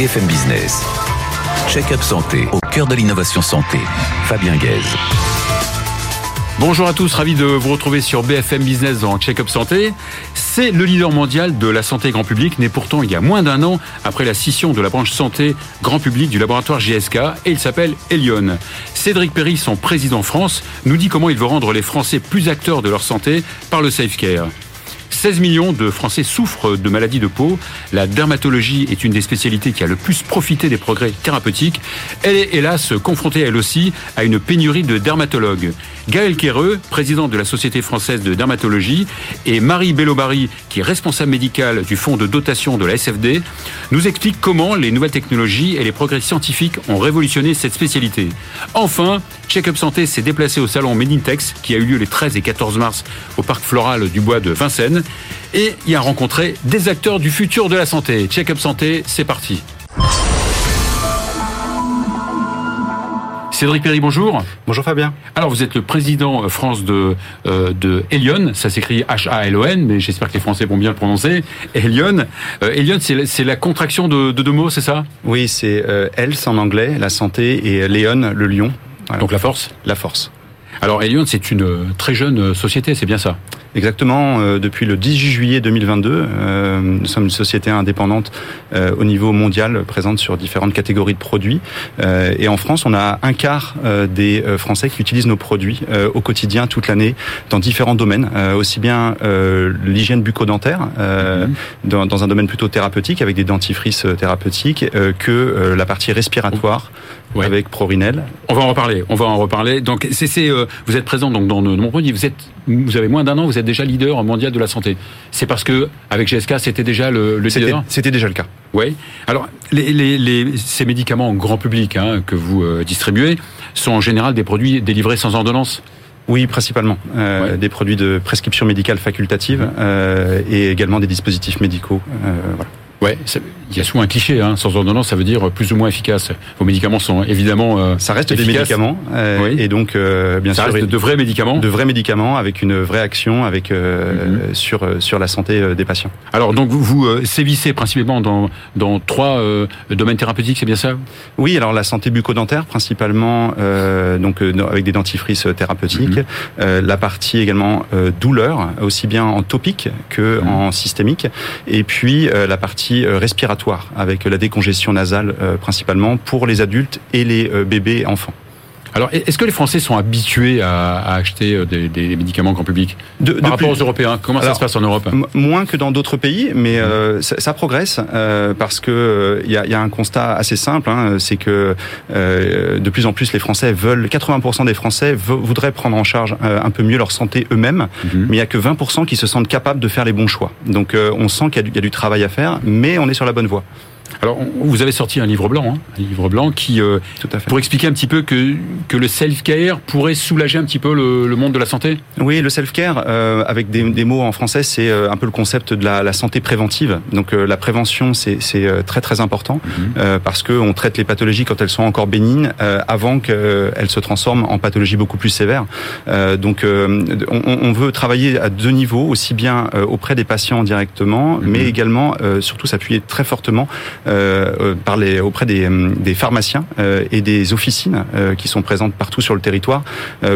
BFM Business. Check-up santé au cœur de l'innovation santé. Fabien Guèze. Bonjour à tous, ravi de vous retrouver sur BFM Business dans Check-up Santé. C'est le leader mondial de la santé grand public, né pourtant il y a moins d'un an après la scission de la branche santé grand public du laboratoire GSK et il s'appelle Elion. Cédric Perry, son président France, nous dit comment il veut rendre les Français plus acteurs de leur santé par le Safe Care. 16 millions de Français souffrent de maladies de peau. La dermatologie est une des spécialités qui a le plus profité des progrès thérapeutiques. Elle est hélas confrontée elle aussi à une pénurie de dermatologues. Gaël Quéreux, président de la Société française de dermatologie, et Marie Bellobari, qui est responsable médicale du fonds de dotation de la SFD, nous expliquent comment les nouvelles technologies et les progrès scientifiques ont révolutionné cette spécialité. Enfin, Check-up Santé s'est déplacé au salon Medintex, qui a eu lieu les 13 et 14 mars au parc floral du bois de Vincennes, et y a rencontré des acteurs du futur de la santé. Check-up Santé, c'est parti. Cédric Perry, bonjour. Bonjour Fabien. Alors vous êtes le président France de, euh, de Elion, ça s'écrit H-A-L-O-N, mais j'espère que les Français vont bien le prononcer. Elion, euh, Elion c'est la contraction de, de, deux mots, c'est ça? Oui, c'est euh, Health en anglais, la santé, et Léon, le lion. Voilà. Donc la force? La force. Alors Elion, c'est une très jeune société, c'est bien ça? Exactement. Euh, depuis le 18 juillet 2022, euh, nous sommes une société indépendante euh, au niveau mondial, présente sur différentes catégories de produits. Euh, et en France, on a un quart euh, des Français qui utilisent nos produits au quotidien, toute l'année, dans différents domaines, aussi bien l'hygiène bucco-dentaire, mmh. dans, dans, un domaine plutôt thérapeutique, avec des dentifrices thérapeutiques, que la partie respiratoire. Ouais. avec Prorinel. On va en reparler. On va en reparler. Donc, c'est, vous êtes présent donc dans mon produit. Vous êtes, vous avez moins d'un an. Vous êtes déjà leader mondial de la santé. C'est parce que avec GSK, c'était déjà le, le leader. C'était déjà le cas. Oui. Alors, les, les, les, ces médicaments grand public hein, que vous euh, distribuez sont en général des produits délivrés sans ordonnance. Oui, principalement. Euh, ouais. Des produits de prescription médicale facultative euh, et également des dispositifs médicaux. Euh, voilà. Ouais, il y a souvent un cliché, hein, sans ordonnance, ça veut dire plus ou moins efficace. Vos médicaments sont évidemment euh, ça reste efficaces. des médicaments, euh, oui. et donc euh, bien ça sûr reste de vrais médicaments, de vrais médicaments avec une vraie action avec mm -hmm. sur sur la santé des patients. Alors donc vous, vous sévissez principalement dans dans trois domaines thérapeutiques, c'est bien ça? Oui, alors la santé bucco-dentaire principalement, donc avec des dentifrices thérapeutiques, mm -hmm. la partie également douleur, aussi bien en topique que mm -hmm. en systémique, et puis la partie respiratoire avec la décongestion nasale euh, principalement pour les adultes et les euh, bébés enfants. Alors, est-ce que les Français sont habitués à, à acheter euh, des, des, médicaments grand public de, par de rapport plus... aux Européens Comment Alors, ça se passe en Europe Moins que dans d'autres pays, mais mmh. euh, ça, ça, progresse euh, parce que il y, a, y, a, un constat assez simple, hein, c'est que euh, de plus en plus les Français veulent, 80% des Français voudraient prendre en charge un peu mieux leur santé eux-mêmes, mmh. mais il y a que 20% qui se sentent capables de faire les bons choix. Donc, on sent qu'il y, y, a du travail à faire, mais on est sur la bonne voie. Alors, vous avez sorti un livre blanc, hein, un livre blanc qui, euh, Tout à fait. pour expliquer un petit peu que, que le self-care pourrait soulager un petit peu le, le, monde de la santé? Oui, le self-care, euh, avec des, des, mots en français, c'est euh, un peu le concept de la, la santé préventive. Donc, euh, la prévention, c'est euh, très très important mm -hmm. parce qu'on traite les pathologies quand elles sont encore bénignes avant qu'elles se transforment en pathologies beaucoup plus sévères. donc, on, on, veut travailler à deux niveaux, aussi bien auprès des patients directement, -hmm. mais également, surtout, s'appuyer très fortement par les, auprès des, des pharmaciens euh, et des officines euh, qui sont présentes partout sur le territoire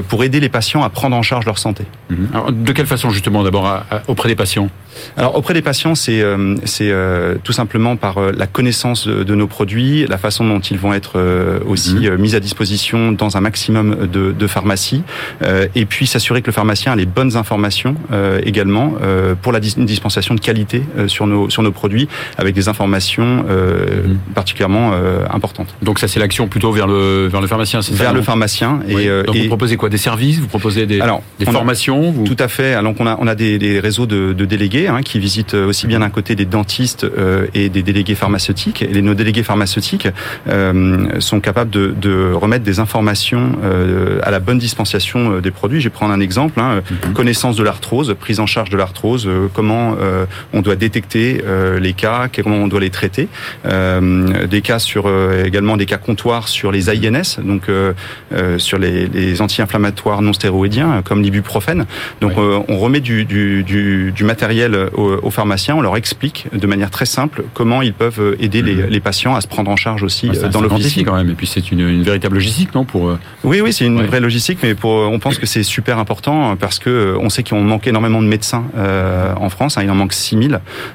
pour aider les patients à prendre en charge leur santé. Mmh. Alors, de quelle façon justement d'abord auprès des patients? Alors auprès des patients, c'est c'est tout simplement par la connaissance de, de, nos produits, la façon dont ils vont être aussi mmh. mis à disposition dans un maximum de, de pharmacies, et puis s'assurer que le pharmacien a les bonnes informations également pour la dis dispensation de qualité sur nos sur nos produits, avec des informations mmh. particulièrement euh, importante. Donc ça c'est l'action plutôt vers le vers le pharmacien, c'est Vers ça, le pharmacien et, oui. Donc et vous proposez quoi? Des services? Vous proposez des, Alors, des formations a, vous... Tout à fait. Alors on a on a des, des réseaux de, de délégués hein, qui visitent aussi bien d'un côté des dentistes euh, et des délégués pharmaceutiques. Et nos délégués pharmaceutiques euh, sont capables de, de, remettre des informations euh, à la bonne dispensation des produits. Je vais prendre un exemple hein, mm -hmm. connaissance de l'arthrose, prise en charge de l'arthrose, comment on doit détecter les cas, comment on doit les traiter. Euh, des cas sur euh, également des cas comptoirs sur les AINS, donc euh, sur les, les anti-inflammatoires non stéroïdiens comme l'ibuprofène. Donc oui. on remet du, du, du, du, matériel appel aux, pharmaciens, on leur explique de manière très simple comment ils peuvent aider les, mhm. les patients à se prendre en charge aussi ah, dans l'officine. quand même. Et puis c'est une, une, véritable logistique, non pour Oui, oui, c'est une vraie logistique, mais pour on pense que c'est super important parce que on sait qu'on manque énormément de médecins en France. Hein, il en manque 6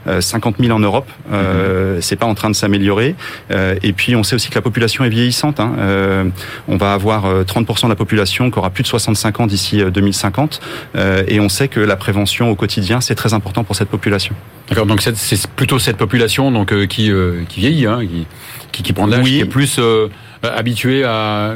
000, 50 000 en Europe. Euh, mhm. C'est pas en train de s'améliorer. et puis on sait aussi que la population est vieillissante. Hein. on va avoir 30% de la population qui aura plus de 65 ans d'ici 2050. et on sait que la prévention au quotidien, c'est très important pour cette population. D'accord, donc c'est plutôt cette population donc euh, qui, euh, qui vieillit, hein, qui, qui, prend de l'âge, qui est plus euh, habitués à,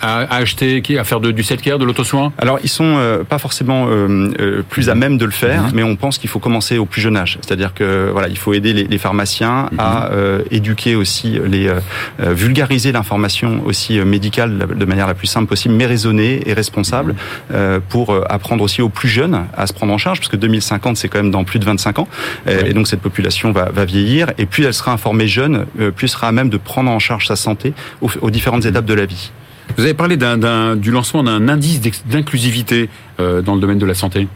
à, acheter, à faire de, du self-care, de l'auto-soin Alors, ils sont euh, pas forcément euh, plus à même de le faire, mhm. mais on pense qu'il faut commencer au plus jeune âge. C'est-à-dire que voilà, il faut aider les, les pharmaciens mhm. à éduquer aussi, les vulgariser l'information aussi médicale de manière la plus simple possible, mais raisonnée et responsable, mhm. pour apprendre aussi aux plus jeunes à se prendre en charge, parce que 2050 c'est quand même dans plus de 25 ans, et donc cette population va, va vieillir, et plus elle sera informée jeune, plus elle sera à même de prendre en charge sa santé au aux différentes étapes de la vie. Vous avez parlé du lancement d'un indice d'inclusivité euh, dans le domaine de la santé.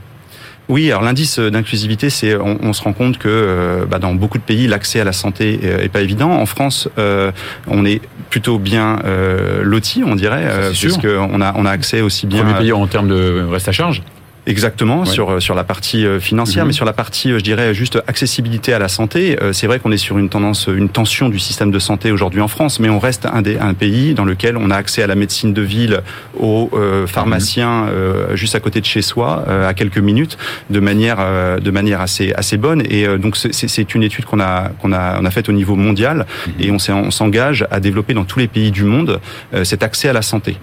Oui, alors l'indice d'inclusivité, c'est on, se rend compte que euh, bah, dans beaucoup de pays, l'accès à la santé est, pas évident. En France, euh, on est plutôt bien loti, on dirait, puisqu'on a on a accès aussi bien. Premier pays en termes de reste à charge. Exactement sur euh, sur la partie euh, financière, mhm. mais sur la partie, euh, je dirais juste accessibilité à la santé. C'est vrai qu'on est sur une tendance, une tension du système de santé aujourd'hui en France, mais on reste un des un pays dans lequel on a accès à la médecine de ville, aux pharmaciens mhm. juste à côté de chez soi, à quelques minutes, de manière de manière assez assez bonne. Et donc c'est une étude qu'on a qu'on a on a faite au niveau mondial mhm. et on on s'engage à développer dans tous les pays du monde cet accès à la santé,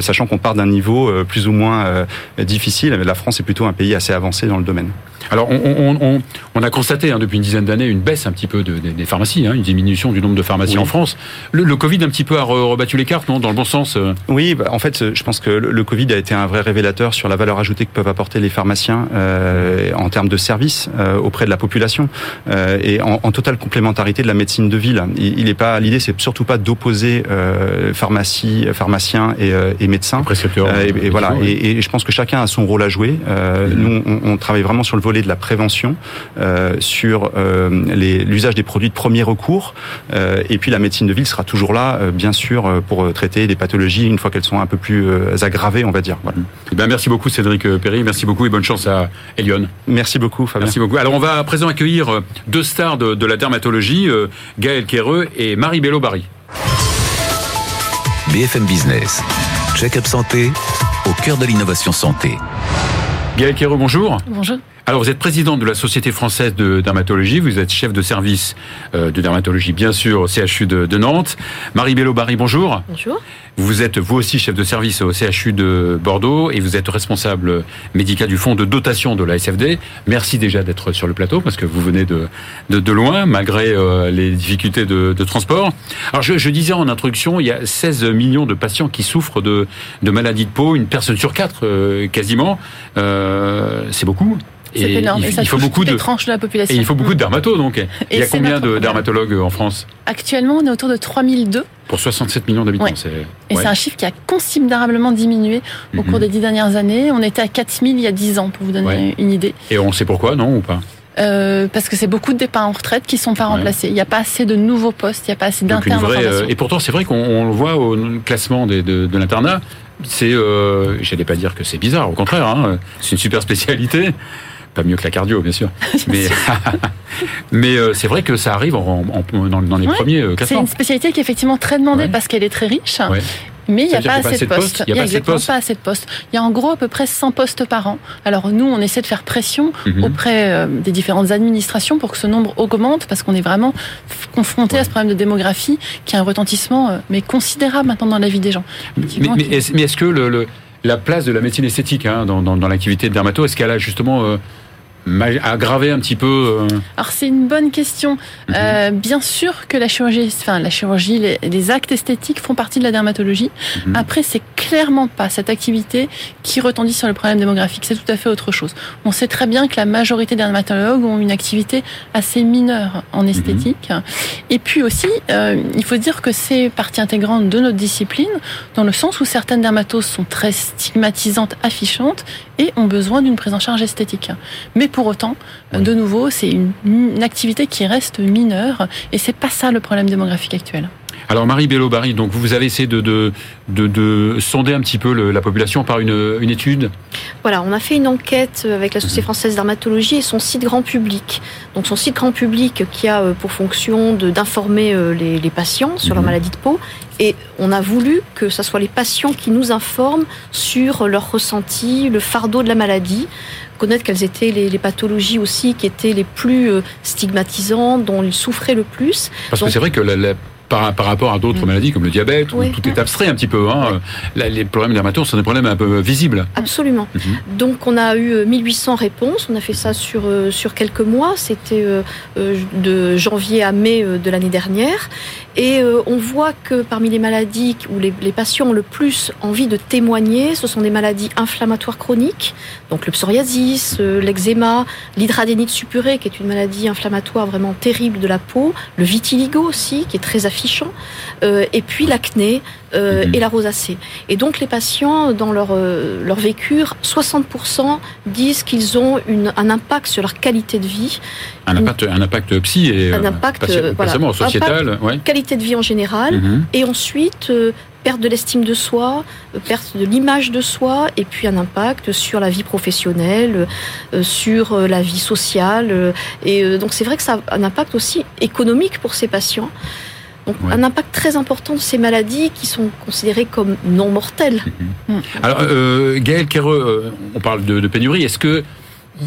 sachant qu'on part d'un niveau plus ou moins difficile. La France c'est plutôt un pays assez avancé dans le domaine. Alors, on, a constaté hein, depuis une dizaine d'années une baisse un petit peu des pharmacies, hein, une diminution du nombre de pharmacies en France. Le, Covid un petit peu a rebattu les cartes, non Dans le bon sens euh Oui, bah, en fait, je pense que le Covid a été un vrai révélateur sur la valeur ajoutée que peuvent apporter les pharmaciens euh, en termes de services euh, auprès de la population et en, totale complémentarité de la médecine de ville. Il, est pas l'idée, c'est surtout pas d'opposer pharmacie, pharmaciens et, médecins. Et, et, voilà. Et, je pense que chacun a son rôle à jouer. Mmh. Nous, on, on travaille vraiment sur le volet de la prévention, euh, sur euh, l'usage des produits de premier recours, euh, et puis la médecine de ville sera toujours là, bien sûr, pour traiter des pathologies une fois qu'elles sont un peu plus aggravées, on va dire. Voilà. Eh bien, merci beaucoup Cédric Perry, merci beaucoup et bonne chance à Elion. Merci beaucoup Fabien. Merci beaucoup. Alors on va à présent accueillir deux stars de, la dermatologie, Gaël Quéreux et Marie Bello Barry. BFM Business, check-up santé au cœur de l'innovation santé. Gaël Quéreux, bonjour. Bonjour. Alors, vous êtes présidente de la Société française de dermatologie, vous êtes chef de service euh, de dermatologie, bien sûr, au CHU de, Nantes. Marie Bello-Barry, bonjour. Bonjour. Vous êtes vous aussi chef de service au CHU de Bordeaux et vous êtes responsable médical du fonds de dotation de la SFD. Merci déjà d'être sur le plateau parce que vous venez de, de, loin malgré euh, les difficultés de, transport. Alors je, disais en introduction, il y a 16 millions de patients qui souffrent de, de maladies de peau, une personne sur quatre euh, quasiment. C'est beaucoup. C'est énorme. Il, faut beaucoup de tranches de la population. Et il faut beaucoup de dermatos, donc. il y a combien de dermatologues en France? Actuellement, on est autour de 3002. Pour 67 millions d'habitants. Et c'est un chiffre qui a considérablement diminué au cours mhm. des dix dernières années. On était à 4000 il y a 10 ans, pour vous donner une idée. Et on sait pourquoi, non, ou pas? Euh, parce que c'est beaucoup de départs en retraite qui sont pas remplacés. Il n'y a pas assez de nouveaux postes, il n'y a pas assez d'internes. Euh, et pourtant, c'est vrai qu'on le voit au classement de, de l'internat. C'est, euh, j'allais pas dire que c'est bizarre, au contraire, hein, c'est une super spécialité pas mieux que la cardio, bien sûr. mais mais euh, c'est vrai que ça arrive en, dans, les premiers euh, C'est une spécialité qui est effectivement très demandée parce qu'elle est très riche. Mais il n'y a, pas assez de postes. Il n'y a, exactement pas assez de postes. Il y a en gros à peu près 100 postes par an. Alors nous, on essaie de faire pression mhm. auprès euh, des différentes administrations pour que ce nombre augmente parce qu'on est vraiment confronté à ce problème de démographie qui a un retentissement mais considérable maintenant dans la vie des gens. Mais, mais, est-ce que le, la place de la médecine esthétique hein, dans, dans, dans l'activité de dermato, est-ce qu'elle a justement aggraver un petit peu euh Alors c'est une bonne question. Mhm. Euh, bien sûr que la chirurgie, enfin la chirurgie, les, actes esthétiques font partie de la dermatologie. Mhm. Après, c'est clairement pas cette activité qui retendit sur le problème démographique. C'est tout à fait autre chose. On sait très bien que la majorité des dermatologues ont une activité assez mineure en mhm. esthétique. Et puis aussi, euh, il faut dire que c'est partie intégrante de notre discipline, dans le sens où certaines dermatoses sont très stigmatisantes, affichantes, et ont besoin d'une prise en charge esthétique. Mais pour autant, de nouveau, c'est une, une activité qui reste mineure et c'est pas ça le problème démographique actuel. Alors Marie Bello-Barry, donc vous avez essayé de, de, de, de sonder un petit peu le, la population par une, une, étude? Voilà, on a fait une enquête avec la Société française d'armatologie et son site grand public. Donc son site grand public qui a euh, pour fonction d'informer euh, les, les, patients sur mmh. leur maladie de peau. Et on a voulu que ce soit les patients qui nous informent sur leur ressenti, le fardeau de la maladie, connaître quelles étaient les, les, pathologies aussi qui étaient les plus euh, stigmatisantes, dont ils souffraient le plus. Parce Donc, que c'est vrai que la, la par, par, rapport à d'autres mmh. maladies comme le diabète, où oui. tout est abstrait un petit peu. Hein. Là, les problèmes dermatologiques sont des problèmes un peu visibles. Absolument. Mmh. Donc on a eu 1800 réponses, on a fait ça sur, euh, sur quelques mois, c'était euh, de janvier à mai de l'année dernière. Et euh, on voit que parmi les maladies où les, les, patients ont le plus envie de témoigner, ce sont des maladies inflammatoires chroniques, donc le psoriasis, euh, l'eczéma, l'hydradénite suppurée, qui est une maladie inflammatoire vraiment terrible de la peau, le vitiligo aussi, qui est très affichant, euh, et puis l'acné euh, mmh. et la rosacée. Et donc les patients, dans leur, euh, leur vécu, 60% disent qu'ils ont une, un impact sur leur qualité de vie. Un impact, un impact psy et un impact, voilà, sociétal. Impact, ouais. Qualité de vie en général. Mmh. Et ensuite, euh, perte de l'estime de soi, perte de l'image de soi, et puis un impact sur la vie professionnelle, euh, sur la vie sociale. Et donc c'est vrai que ça a un impact aussi économique pour ces patients. Donc ouais. un impact très important de ces maladies qui sont considérées comme non mortelles. Mmh. Alors euh, Gaël Kereux, on parle de, de pénurie. Est-ce que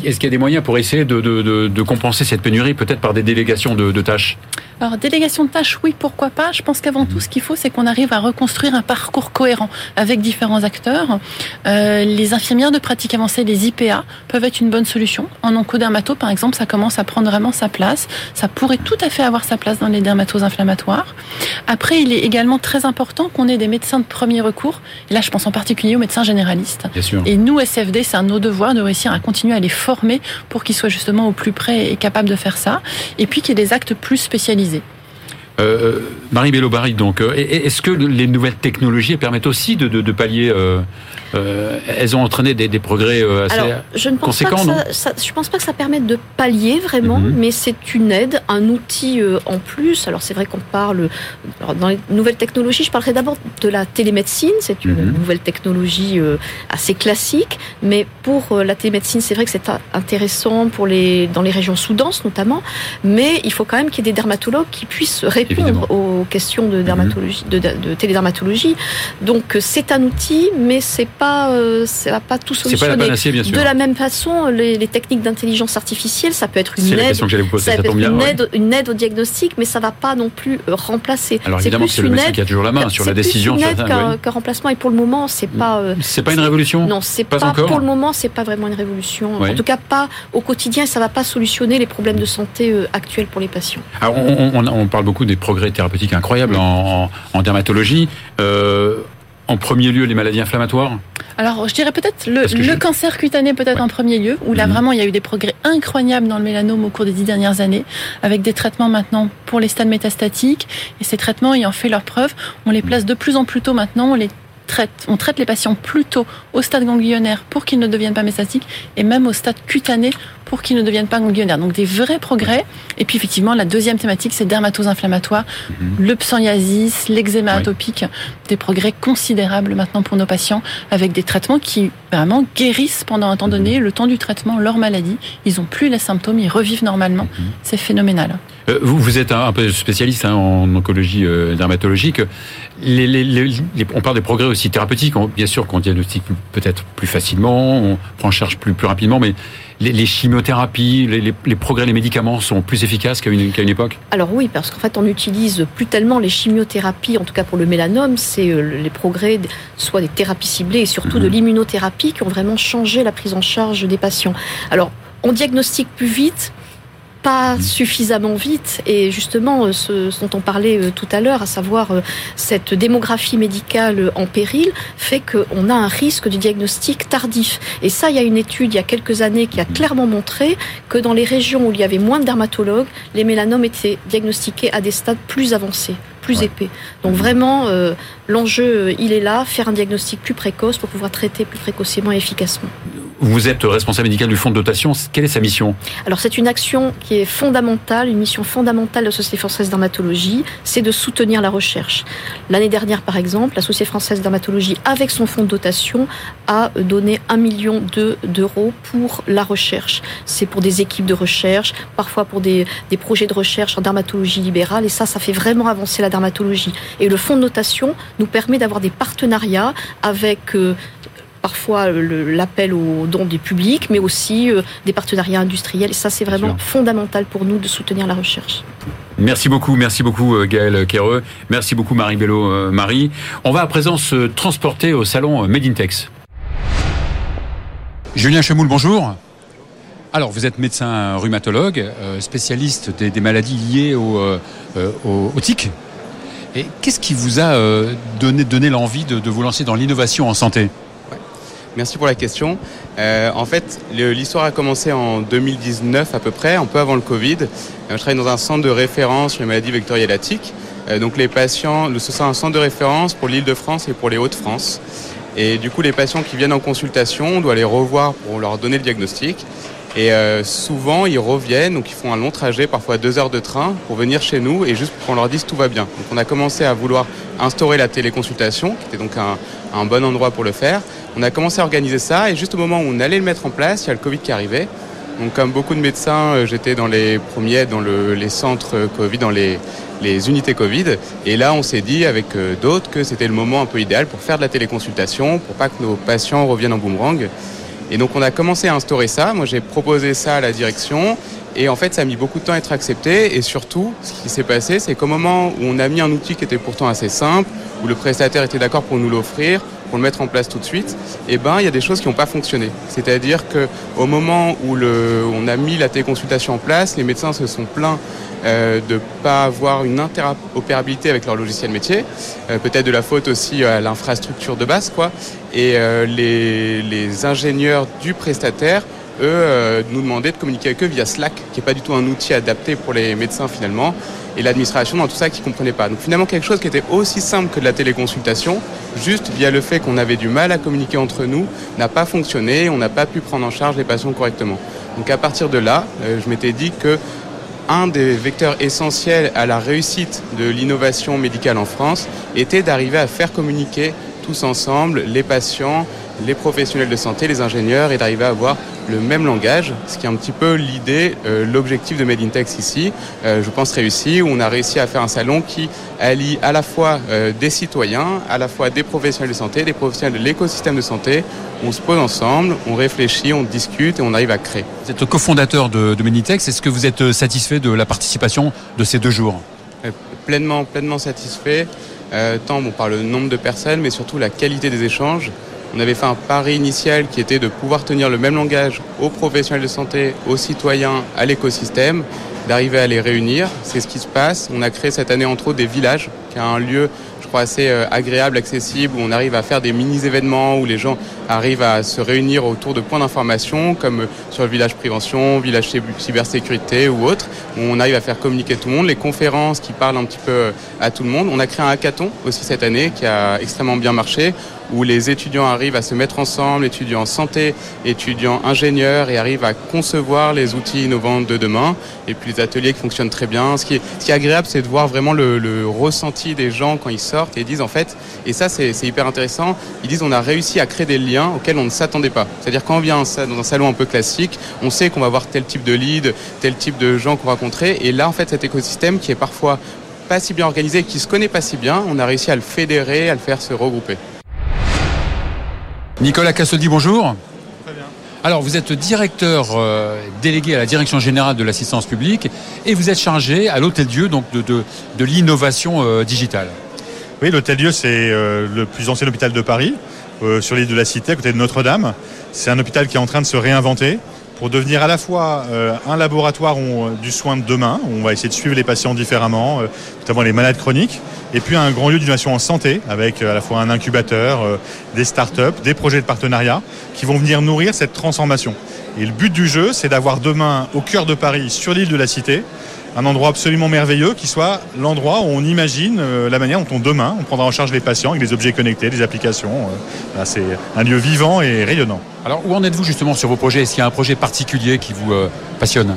est-ce qu'il y a des moyens pour essayer de, de, de, de compenser cette pénurie, peut-être par des délégations de, tâches Alors, délégation de tâches, oui, pourquoi pas. Je pense qu'avant mmh. tout, ce qu'il faut, c'est qu'on arrive à reconstruire un parcours cohérent avec différents acteurs. Euh, les infirmières de pratique avancée, les IPA, peuvent être une bonne solution. En oncodermato, par exemple, ça commence à prendre vraiment sa place. Ça pourrait tout à fait avoir sa place dans les dermatoses inflammatoires. Après, il est également très important qu'on ait des médecins de premier recours. Et là, je pense en particulier aux médecins généralistes. Bien sûr. Et nous, SFD, c'est un de nos devoirs de réussir à continuer à les formés pour qu'ils soient justement au plus près et capables de faire ça, et puis qu'il y ait des actes plus spécialisés. Euh, Marie Bello-Barry, donc, est-ce que les nouvelles technologies permettent aussi de pallier euh, euh, Elles ont entraîné des, des progrès assez Alors, je ne pense conséquents, pas que ça, ça, Je pense pas que ça permette de pallier vraiment, mm -hmm. mais c'est une aide, un outil en plus. Alors c'est vrai qu'on parle dans les nouvelles technologies. Je parlerai d'abord de la télémédecine. C'est une mm -hmm. nouvelle technologie assez classique, mais pour la télémédecine, c'est vrai que c'est intéressant pour les dans les régions sous-denses notamment. Mais il faut quand même qu'il y ait des dermatologues qui puissent répondre Évidemment. aux questions de dermatologie, de, de télédermatologie. Donc c'est un outil, mais c'est pas, euh, ça va pas tout solutionner. Pas la panacée, bien sûr. De la même façon, les, les techniques d'intelligence artificielle, ça peut être une aide, que vous poser, ça, ça peut être bien, une, ouais. aide, une aide au diagnostic, mais ça va pas non plus euh, remplacer. Alors évidemment, c'est le médecin qui a toujours la main sur la décision. C'est une aide qu'un oui. qu remplacement, et pour le moment, c'est pas. Euh, c'est pas une révolution? Non, c'est pas, pas pour le moment, c'est pas vraiment une révolution. En tout cas, pas au quotidien. Ça va pas solutionner les problèmes de santé euh, actuels pour les patients. Alors, on, on, on parle beaucoup des progrès thérapeutiques incroyables en, en, en dermatologie. En premier lieu, les maladies inflammatoires Alors, je dirais peut-être le, le je... cancer cutané, peut-être ouais. en premier lieu, où là, mmh. vraiment, il y a eu des progrès incroyables dans le mélanome au cours des dix dernières années, avec des traitements maintenant pour les stades métastatiques. Et ces traitements ayant fait leur preuve, on les place de plus en plus tôt maintenant, on les traite, on traite les patients plutôt au stade ganglionnaire pour qu'ils ne deviennent pas métastatiques et même au stade cutané pour qu'ils ne deviennent pas ganglionnaires. Donc des vrais progrès. Et puis effectivement, la deuxième thématique, c'est dermatose inflammatoire, mm -hmm. le psoriasis, l'eczéma oui. atopique, des progrès considérables maintenant pour nos patients avec des traitements qui vraiment guérissent pendant un temps donné, le temps du traitement, leur maladie. Ils n'ont plus les symptômes, ils revivent normalement. Mm -hmm. C'est phénoménal. Euh, vous, vous êtes un, un peu spécialiste hein, en oncologie euh, dermatologique. Les, les, les, on parle des progrès aussi thérapeutiques. On, bien sûr qu'on diagnostique peut-être plus facilement, on prend en charge plus, plus rapidement, mais les, chimiothérapies, les, progrès, les médicaments sont plus efficaces qu'à une, qu une, époque? Alors oui, parce qu'en fait, on n'utilise plus tellement les chimiothérapies, en tout cas pour le mélanome, c'est euh, les progrès, soit des thérapies ciblées et surtout mmh. de l'immunothérapie qui ont vraiment changé la prise en charge des patients. Alors, on diagnostique plus vite, pas suffisamment vite et justement ce, ce dont on parlait tout à l'heure, à savoir cette démographie médicale en péril, fait qu'on a un risque de diagnostic tardif. Et ça, il y a une étude il y a quelques années qui a clairement montré que dans les régions où il y avait moins de dermatologues, les mélanomes étaient diagnostiqués à des stades plus avancés plus ouais. épais. Donc vraiment, euh, l'enjeu, il est là, faire un diagnostic plus précoce pour pouvoir traiter plus précocement et efficacement. Vous êtes responsable médical du fonds de dotation. Quelle est sa mission Alors c'est une action qui est fondamentale, une mission fondamentale de la Société française dermatologie, c'est de soutenir la recherche. L'année dernière, par exemple, la Société française dermatologie, avec son fonds de dotation, a donné un million d'euros pour la recherche. C'est pour des équipes de recherche, parfois pour des, des projets de recherche en dermatologie libérale, et ça, ça fait vraiment avancer la dermatologie. Et le fonds de notation nous permet d'avoir des partenariats avec euh, parfois l'appel aux dons du public, mais aussi euh, des partenariats industriels. Et ça, c'est vraiment fondamental pour nous de soutenir la recherche. Merci beaucoup, merci beaucoup euh, Gaël Quéreux, merci beaucoup Marie Bello euh, Marie. On va à présent se transporter au salon Made in Tex. Julien Chemoul, bonjour. Alors, vous êtes médecin rhumatologue, spécialiste des, maladies liées au, au, tic. Et qu'est-ce qui vous a donné, donné l'envie de vous lancer dans l'innovation en santé? Merci pour la question. Euh, en fait, l'histoire a commencé en 2019 à peu près, un peu avant le Covid. Euh, je travaille dans un centre de référence sur les maladies vectorielles euh, donc les patients, ce sera un centre de référence pour l'île de France et pour les Hauts-de-France. Et du coup, les patients qui viennent en consultation, on doit les revoir pour leur donner le diagnostic. Et euh, souvent, ils reviennent, donc ils font un long trajet, parfois deux heures de train, pour venir chez nous et juste pour qu'on leur dise tout va bien. Donc on a commencé à vouloir instaurer la téléconsultation, qui était donc un, un bon endroit pour le faire. On a commencé à organiser ça et juste au moment où on allait le mettre en place, il y a le Covid qui arrivait. Donc comme beaucoup de médecins, euh, j'étais dans les premiers, dans le, les centres Covid, dans les, les unités Covid. Et là, on s'est dit avec euh, d'autres que c'était le moment un peu idéal pour faire de la téléconsultation, pour pas que nos patients reviennent en boomerang. Et donc on a commencé à instaurer ça. Moi j'ai proposé ça à la direction. Et en fait, ça a mis beaucoup de temps à être accepté. Et surtout, ce qui s'est passé, c'est qu'au moment où on a mis un outil qui était pourtant assez simple, où le prestataire était d'accord pour nous l'offrir, pour le mettre en place tout de suite, eh ben, il y a des choses qui n'ont pas fonctionné. C'est-à-dire qu'au moment où on a mis la téléconsultation en place, les médecins se sont plaints euh, de ne pas avoir une interopérabilité avec leur logiciel métier, euh, peut-être de la faute aussi à l'infrastructure de base. Et euh, les, les, ingénieurs du prestataire, eux, nous demandaient de communiquer avec eux via Slack, qui n'est pas du tout un outil adapté pour les médecins finalement, et l'administration dans tout ça qui ne comprenait pas. Donc finalement quelque chose qui était aussi simple que de la téléconsultation, juste via le fait qu'on avait du mal à communiquer entre nous, n'a pas fonctionné, on n'a pas pu prendre en charge les patients correctement. Donc à partir de là, je m'étais dit que un des vecteurs essentiels à la réussite de l'innovation médicale en France était d'arriver à faire communiquer tous ensemble les patients, les professionnels de santé, les ingénieurs et d'arriver à avoir le même langage, ce qui est un petit peu l'idée, euh, l'objectif de Made in Text ici, euh, je pense réussi, où on a réussi à faire un salon qui allie à la fois euh, des citoyens, à la fois des professionnels de santé, des professionnels de l'écosystème de santé. On se pose ensemble, on réfléchit, on discute et on arrive à créer. Vous êtes cofondateur de, de Made in Text. Est-ce que vous êtes satisfait de la participation de ces deux jours? Pleinement, pleinement satisfait. tant bon, par le nombre de personnes, mais surtout la qualité des échanges. On avait fait un pari initial qui était de pouvoir tenir le même langage aux professionnels de santé, aux citoyens, à l'écosystème, d'arriver à les réunir. C'est ce qui se passe. On a créé cette année entre autres des villages, qui est un lieu assez euh, agréable, accessible, où on arrive à faire des mini-événements, où les gens arrivent à se réunir autour de points d'information, comme euh, sur le village prévention, village cybersécurité ou autre, où on arrive à faire communiquer tout le monde, les conférences qui parlent un petit peu euh, à tout le monde. On a créé un hackathon aussi cette année qui a extrêmement bien marché, où les étudiants arrivent à se mettre ensemble, étudiants santé, étudiants ingénieurs, et arrivent à concevoir les outils innovants de demain. Et puis les ateliers qui fonctionnent très bien. Ce qui est, agréable, c'est de voir vraiment le, ressenti des gens quand ils sortent et disent en fait, et ça c'est hyper intéressant, ils disent on a réussi à créer des liens auxquels on ne s'attendait pas. C'est-à-dire quand on vient dans un salon un peu classique, on sait qu'on va avoir tel type de lead, tel type de gens qu'on va rencontrer, et là en fait cet écosystème qui est parfois pas si bien organisé, qui se connaît pas si bien, on a réussi à le fédérer, à le faire se regrouper. Nicolas Cassoldi, bonjour. Très bien. Alors, vous êtes directeur euh, délégué à la direction générale de l'assistance publique et vous êtes chargé à l'Hôtel Dieu donc de, de, l'innovation euh, digitale. Oui, l'Hôtel Dieu, c'est euh, le plus ancien hôpital de Paris, sur l'île de la Cité, à côté de Notre-Dame. C'est un hôpital qui est en train de se réinventer pour devenir à la fois euh, un laboratoire du soin de demain, où on va essayer de suivre les patients différemment, notamment les malades chroniques, et puis un grand lieu d'innovation en santé, avec à la fois un incubateur, des start-up, des projets de partenariat, qui vont venir nourrir cette transformation. Et le but du jeu, c'est d'avoir demain, au cœur de Paris, sur l'île de la Cité, un endroit absolument merveilleux qui soit l'endroit où on imagine euh, la manière dont on, demain on prendra en charge les patients avec des objets connectés, des applications. Euh, c'est un lieu vivant et rayonnant. Alors où en êtes-vous justement sur vos projets? Est-ce qu'il y a un projet particulier qui vous euh, passionne?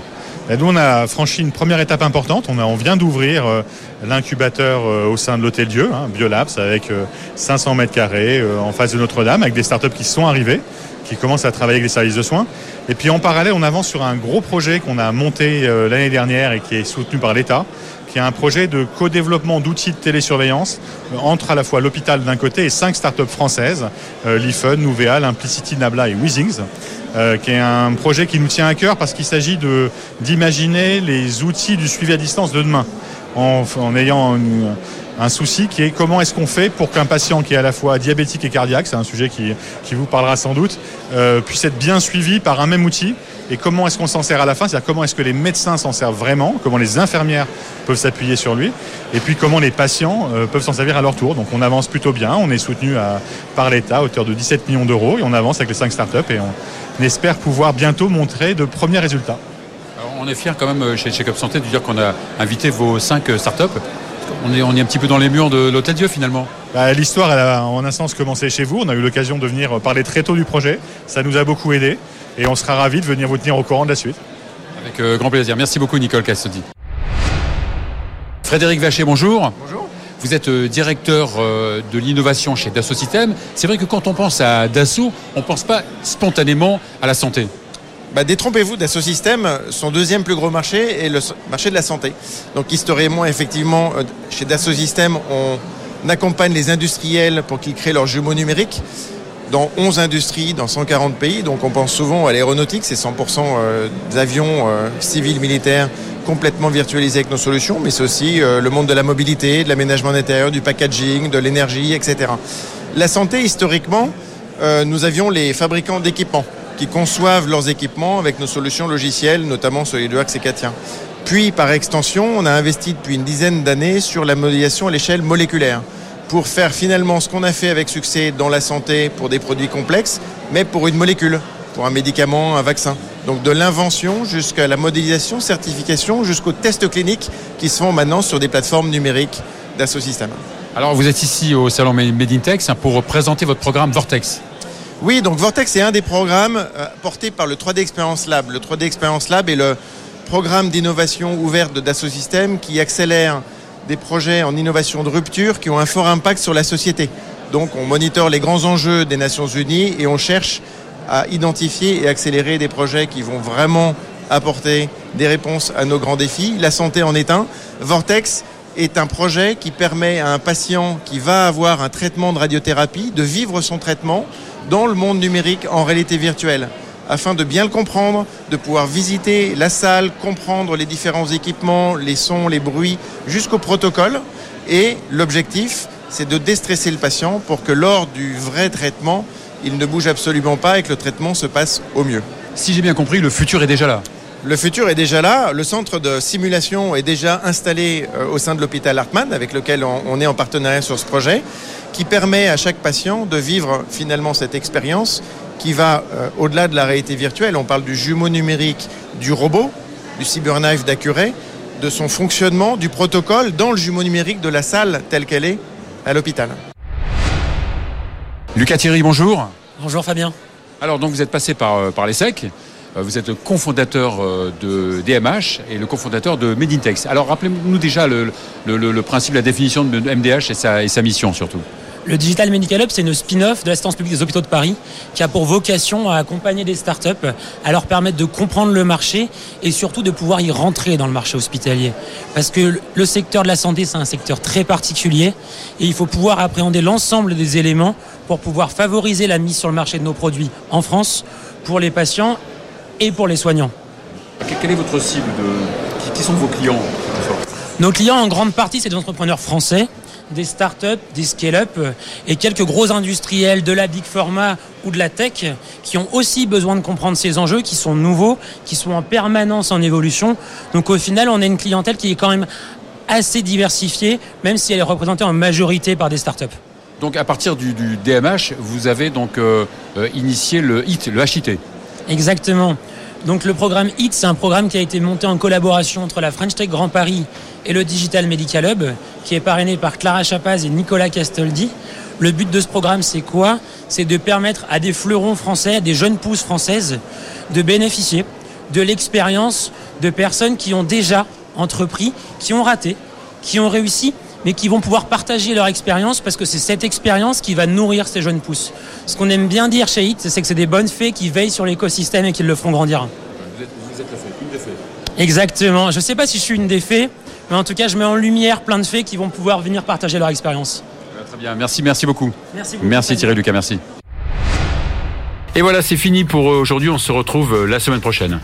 Nous, on a franchi une première étape importante. On, a, on vient d'ouvrir l'incubateur au sein de l'Hôtel Dieu, hein, Biolabs, avec 500 mètres carrés en face de Notre-Dame, avec des startups qui sont arrivées qui commence à travailler avec les services de soins. Et puis en parallèle, on avance sur un gros projet qu'on a monté euh, l'année dernière et qui est soutenu par l'État, qui est un projet de co-développement d'outils de télésurveillance euh, entre à la fois l'hôpital d'un côté et cinq startups françaises, euh, l'IFUN, Nouvéal, Implicity, Nabla et Weezings. qui est un projet qui nous tient à cœur parce qu'il s'agit d'imaginer les outils du suivi à distance de demain en, en ayant une, un souci qui est comment est-ce qu'on fait pour qu'un patient qui est à la fois diabétique et cardiaque, c'est un sujet qui, qui vous parlera sans doute, euh, puisse être bien suivi par un même outil et comment est-ce qu'on s'en sert à la fin, c'est-à-dire comment est-ce que les médecins s'en servent vraiment, comment les infirmières peuvent s'appuyer sur lui, et puis comment les patients euh, peuvent s'en servir à leur tour. Donc on avance plutôt bien, on est soutenu par l'État à hauteur de 17 millions d'euros, et on avance avec les 5 startups, et on espère pouvoir bientôt montrer de premiers résultats. on est fiers quand même euh, chez Check-up Santé de dire qu'on a invité vos 5 startups on est, on est un petit peu dans les murs de l'Hôtel Dieu finalement. Bah, l'histoire, elle a en un sens commencé chez vous. On a eu l'occasion de venir parler très tôt du projet. Ça nous a beaucoup aidé et on sera ravis de venir vous tenir au courant de la suite. Avec euh, grand plaisir. Merci beaucoup Nicole Castodi. Frédéric Vacher, bonjour. Bonjour. Vous êtes euh, directeur euh, de l'innovation chez Dassault Systèmes. C'est vrai que quand on pense à Dassault, on ne pense pas spontanément à la santé. Bah, détrompez-vous, Dassault Systèmes, son deuxième plus gros marché est le marché de la santé. Donc historiquement, effectivement, euh, chez Dassault Systèmes, on accompagne les industriels pour qu'ils créent leurs jumeaux numériques dans 11 industries, dans 140 pays. Donc on pense souvent à l'aéronautique, c'est 100% euh, d'avions euh, civils, militaires complètement virtualisés avec nos solutions, mais c'est aussi le monde de la mobilité, de l'aménagement intérieur, du packaging, de l'énergie, etc. La santé, historiquement, nous avions les fabricants d'équipements qui conçoivent leurs équipements avec nos solutions logicielles, notamment SolidWorks et Katia. Puis, par extension, on a investi depuis une dizaine d'années sur la modélisation à l'échelle moléculaire pour faire finalement ce qu'on a fait avec succès dans la santé pour des produits complexes, mais pour une molécule, pour un médicament, un vaccin. Donc de l'invention jusqu'à la modélisation, certification, jusqu'aux tests cliniques qui se font maintenant sur des plateformes numériques d'Asso Alors vous êtes ici au salon Medintex hein, pour présenter votre programme Vortex. Oui, donc Vortex est un des programmes euh, portés par le 3D Experience Lab. Le 3D Experience Lab est le programme d'innovation ouverte de Dassault Systèmes qui accélère des projets en innovation de rupture qui ont un fort impact sur la société. Donc on monitore les grands enjeux des Nations Unies et on cherche à identifier et accélérer des projets qui vont vraiment apporter des réponses à nos grands défis. La santé en est un. Vortex est un projet qui permet à un patient qui va avoir un traitement de radiothérapie de vivre son traitement dans le monde numérique en réalité virtuelle afin de bien le comprendre, de pouvoir visiter la salle, comprendre les différents équipements, les sons, les bruits, jusqu'au protocole. Et l'objectif, c'est de déstresser le patient pour que lors du vrai traitement, il ne bouge absolument pas et que le traitement se passe au mieux. Si j'ai bien compris, le futur est déjà là. Le futur est déjà là. Le centre de simulation est déjà installé euh, au sein de l'hôpital Hartmann, avec lequel on est en partenariat sur ce projet qui permet à chaque patient de vivre finalement cette expérience qui va euh, au-delà de la réalité virtuelle. On parle du jumeau numérique du robot, du cyberknife d'Accuray, de son fonctionnement, du protocole dans le jumeau numérique de la salle telle qu'elle est à l'hôpital. Lucas Thierry, bonjour. Bonjour Fabien. Alors donc vous êtes passé par, euh, par l'ESSEC, euh, vous êtes le cofondateur de DMH et le cofondateur de Medintex. Alors rappelez-nous déjà le, principe, la définition de MDH et sa mission surtout. Le Digital Medical Hub, c'est une spin-off de l'assistance publique des hôpitaux de Paris qui a pour vocation à accompagner des startups, à leur permettre de comprendre le marché et surtout de pouvoir y rentrer dans le marché hospitalier. Parce que le secteur de la santé, c'est un secteur très particulier et il faut pouvoir appréhender l'ensemble des éléments pour pouvoir favoriser la mise sur le marché de nos produits en France pour les patients et pour les soignants. Quelle est votre cible de... Qui sont vos clients? Nos clients, en grande partie, c'est des entrepreneurs français des startups, des scale-up euh, et quelques gros industriels de la big pharma ou de la tech qui ont aussi besoin de comprendre ces enjeux qui sont nouveaux, qui sont en permanence en évolution. Donc au final, on a une clientèle qui est quand même assez diversifiée, même si elle est représentée en majorité par des startups. Donc à partir du, DMH, vous avez donc euh, euh, initié le HIT, le HIT. Exactement. Donc le programme HIT, c'est un programme qui a été monté en collaboration entre la French Tech Grand Paris et le Digital Medical Hub, qui est parrainé par Clara Chapaz et Nicolas Castoldi. Le but de ce programme, c'est quoi? C'est de permettre à des fleurons français, à des jeunes pousses françaises, de bénéficier de l'expérience de personnes qui ont déjà entrepris, qui ont raté, qui ont réussi, mais qui vont pouvoir partager leur expérience parce que c'est cette expérience qui va nourrir ces jeunes pousses. Ce qu'on aime bien dire chez HIT, c'est que c'est des bonnes fées qui veillent sur l'écosystème et qui le font grandir. Vous êtes, vous êtes la fée, une des fées. Exactement. Je ne sais pas si je suis une des fées, mais en tout cas, je mets en lumière plein de fées qui vont pouvoir venir partager leur expérience. Très bien, merci, merci beaucoup. Merci beaucoup. Merci Thierry Lucas, merci. Et voilà, c'est fini pour aujourd'hui. On se retrouve la semaine prochaine.